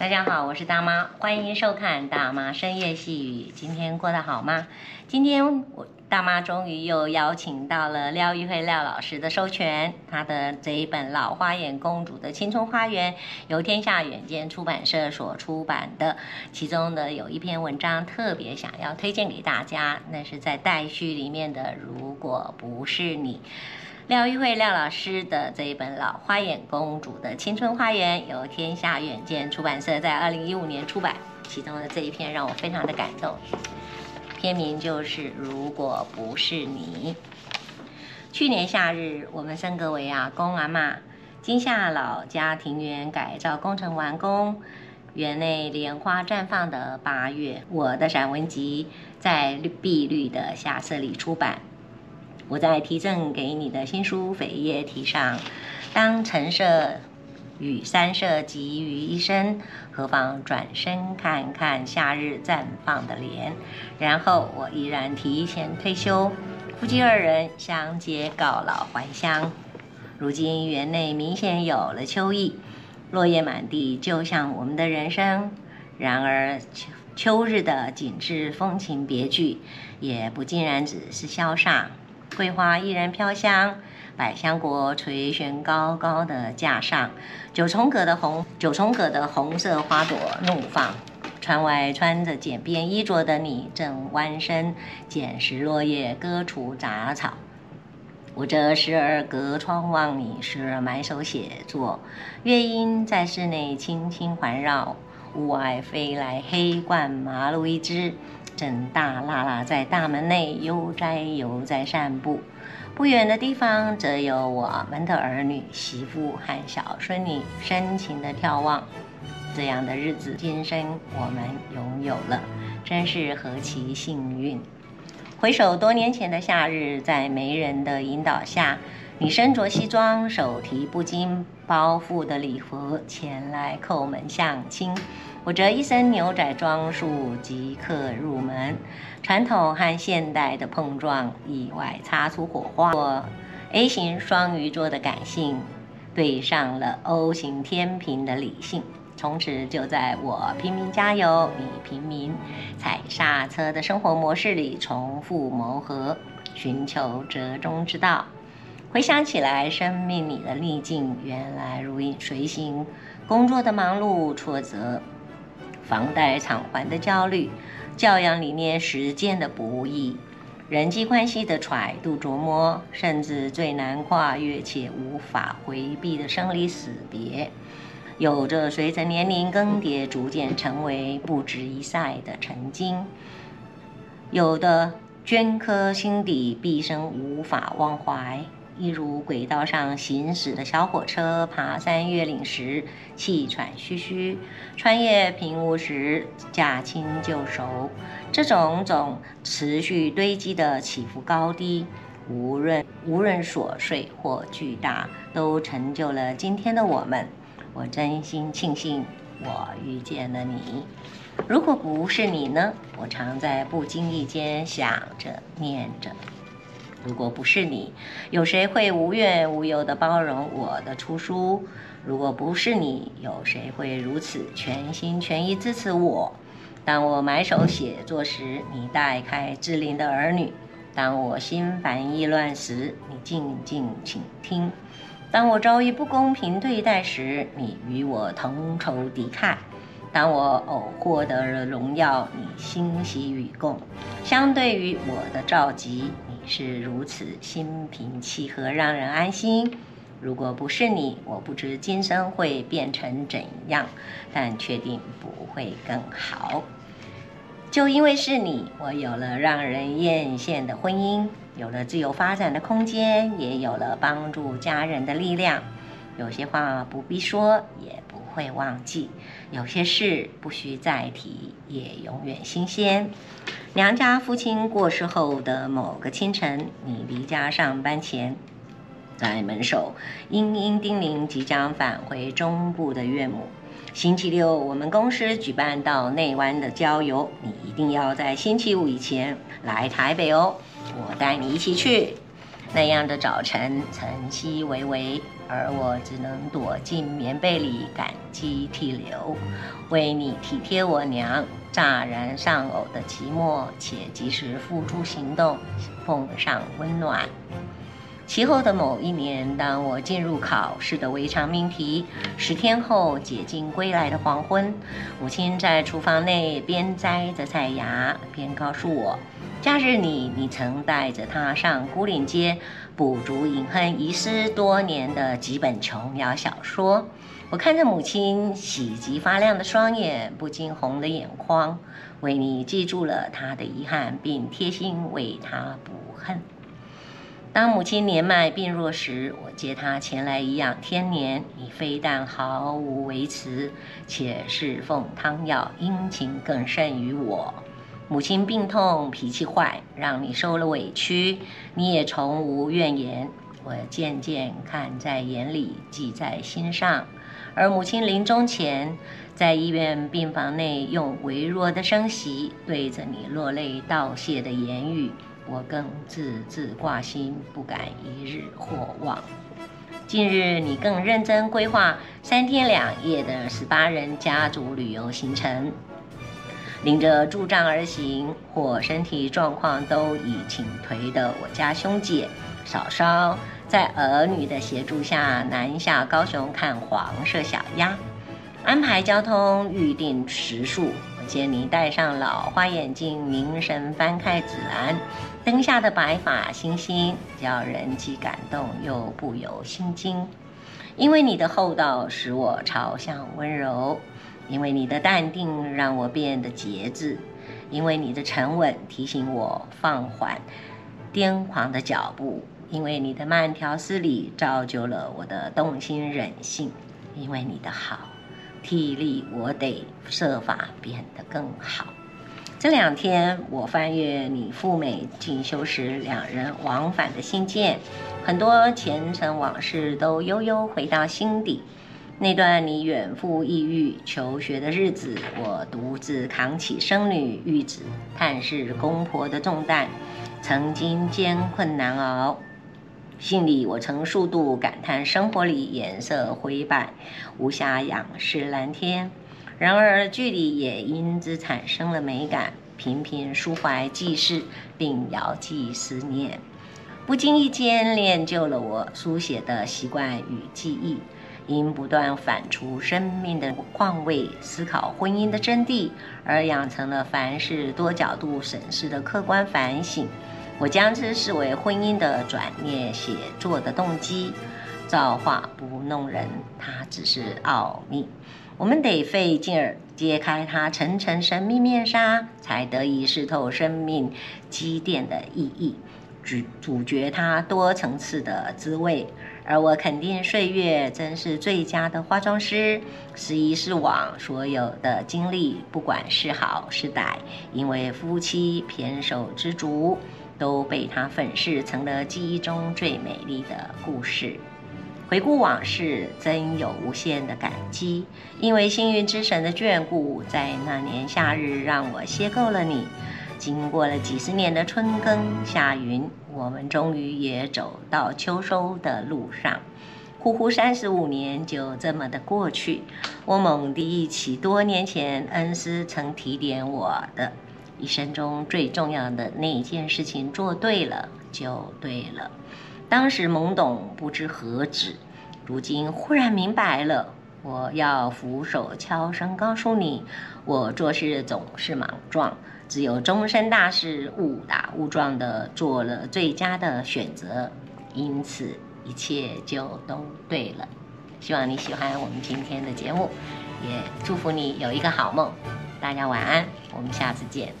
大家好，我是大妈，欢迎收看大妈深夜细语。今天过得好吗？今天我大妈终于又邀请到了廖玉慧廖老师的授权，她的这一本《老花眼公主的青春花园》由天下远见出版社所出版的，其中的有一篇文章特别想要推荐给大家，那是在待续里面的。如果不是你。廖玉慧廖老师的这一本《老花眼公主的青春花园》由天下远见出版社在二零一五年出版，其中的这一篇让我非常的感动。篇名就是《如果不是你》。去年夏日，我们升格为阿公阿嬷，金夏老家庭园改造工程完工，园内莲花绽放的八月，我的散文集在碧绿的夏色里出版。我在题赠给你的新书扉页题上，当橙色与山色集于一身，何妨转身看看夏日绽放的莲？然后我依然提前退休，夫妻二人相接告老还乡。如今园内明显有了秋意，落叶满地，就像我们的人生。然而秋秋日的景致风情别具，也不尽然只是萧飒。桂花依然飘香，百香果垂悬高高的架上，九重葛的红九重葛的红色花朵怒放。窗外穿着简便衣着的你正弯身捡拾落叶，割除杂草。我则时而隔窗望你，时而埋首写作。乐音在室内轻轻环绕，屋外飞来黑冠麻鹭一只。正大喇喇在大门内悠哉悠哉散步，不远的地方则有我们的儿女、媳妇和小孙女深情的眺望。这样的日子，今生我们拥有了，真是何其幸运！回首多年前的夏日，在媒人的引导下，你身着西装，手提不经包覆的礼服前来叩门相亲。我这一身牛仔装束即刻入门，传统和现代的碰撞，意外擦出火花。我 A 型双鱼座的感性对上了 O 型天平的理性，从此就在我拼命加油，你拼命踩刹车的生活模式里重复磨合，寻求折中之道。回想起来，生命里的逆境原来如影随形，工作的忙碌挫折。房贷偿还的焦虑，教养理念实践的不易，人际关系的揣度琢磨，甚至最难跨越且无法回避的生离死别，有着随着年龄更迭逐渐成为不值一晒的曾经，有的镌刻心底，毕生无法忘怀。一如轨道上行驶的小火车，爬山越岭时气喘吁吁，穿越平雾时驾轻就熟。这种种持续堆积的起伏高低，无论无论琐碎或巨大，都成就了今天的我们。我真心庆幸我遇见了你。如果不是你呢？我常在不经意间想着念着。如果不是你，有谁会无怨无尤地包容我的出书？如果不是你，有谁会如此全心全意支持我？当我埋首写作时，你带开稚龄的儿女；当我心烦意乱时，你静静倾听；当我遭遇不公平对待时，你与我同仇敌忾；当我偶获得了荣耀，你欣喜与共。相对于我的召集。是如此心平气和，让人安心。如果不是你，我不知今生会变成怎样，但确定不会更好。就因为是你，我有了让人艳羡的婚姻，有了自由发展的空间，也有了帮助家人的力量。有些话不必说，也不会忘记；有些事不需再提，也永远新鲜。娘家父亲过世后的某个清晨，你离家上班前，在门首殷殷叮咛即将返回中部的岳母。星期六我们公司举办到内湾的郊游，你一定要在星期五以前来台北哦，我带你一起去。那样的早晨，晨曦微微，而我只能躲进棉被里感激涕流，为你体贴我娘乍然丧偶的寂寞，且及时付诸行动，奉上温暖。其后的某一年，当我进入考试的违常命题，十天后解禁归来的黄昏，母亲在厨房内边摘着菜芽，边告诉我，假日里你曾带着她上牯岭街，补足隐恨遗失多年的几本琼瑶小说。我看着母亲喜极发亮的双眼，不禁红了眼眶，为你记住了她的遗憾，并贴心为她补恨。当母亲年迈病弱时，我接她前来颐养天年。你非但毫无微词，且侍奉汤药，殷勤更甚于我。母亲病痛，脾气坏，让你受了委屈，你也从无怨言。我渐渐看在眼里，记在心上。而母亲临终前，在医院病房内，用微弱的声息，对着你落泪道谢的言语。我更字字挂心，不敢一日或忘。近日，你更认真规划三天两夜的十八人家族旅游行程，领着助障而行或身体状况都已倾颓的我家兄姐、嫂嫂，在儿女的协助下南下高雄看黄色小鸭，安排交通，预定食宿。我见你戴上老花眼镜，凝神翻开指南。灯下的白发星星，叫人既感动又不由心惊。因为你的厚道，使我朝向温柔；因为你的淡定，让我变得节制；因为你的沉稳，提醒我放缓癫狂的脚步；因为你的慢条斯理，造就了我的动心忍性；因为你的好，替力我得设法变得更好。这两天，我翻阅你赴美进修时两人往返的信件，很多前尘往事都悠悠回到心底。那段你远赴异域求学的日子，我独自扛起生女育子、探视公婆的重担，曾经艰困难熬。信里我曾数度感叹生活里颜色灰败，无暇仰视蓝天。然而，距离也因之产生了美感，频频抒怀记事，并遥寄思念，不经意间练就了我书写的习惯与记忆。因不断反刍生命的况味，思考婚姻的真谛，而养成了凡事多角度审视的客观反省。我将之视为婚姻的转念写作的动机。造化不弄人，它只是奥秘。我们得费劲儿揭开它层层神秘面纱，才得以识透生命积淀的意义，咀咀嚼它多层次的滋味。而我肯定岁月真是最佳的化妆师，是一是往，所有的经历，不管是好是歹，因为夫妻胼手知足，都被它粉饰成了记忆中最美丽的故事。回顾往事，真有无限的感激，因为幸运之神的眷顾，在那年夏日让我邂逅了你。经过了几十年的春耕夏耘，我们终于也走到秋收的路上。呼呼三十五年就这么的过去，我猛地忆起多年前恩师曾提点我的，一生中最重要的那一件事情做对了就对了。当时懵懂不知何止，如今忽然明白了。我要俯首悄声告诉你，我做事总是莽撞，只有终身大事误打误撞地做了最佳的选择，因此一切就都对了。希望你喜欢我们今天的节目，也祝福你有一个好梦。大家晚安，我们下次见。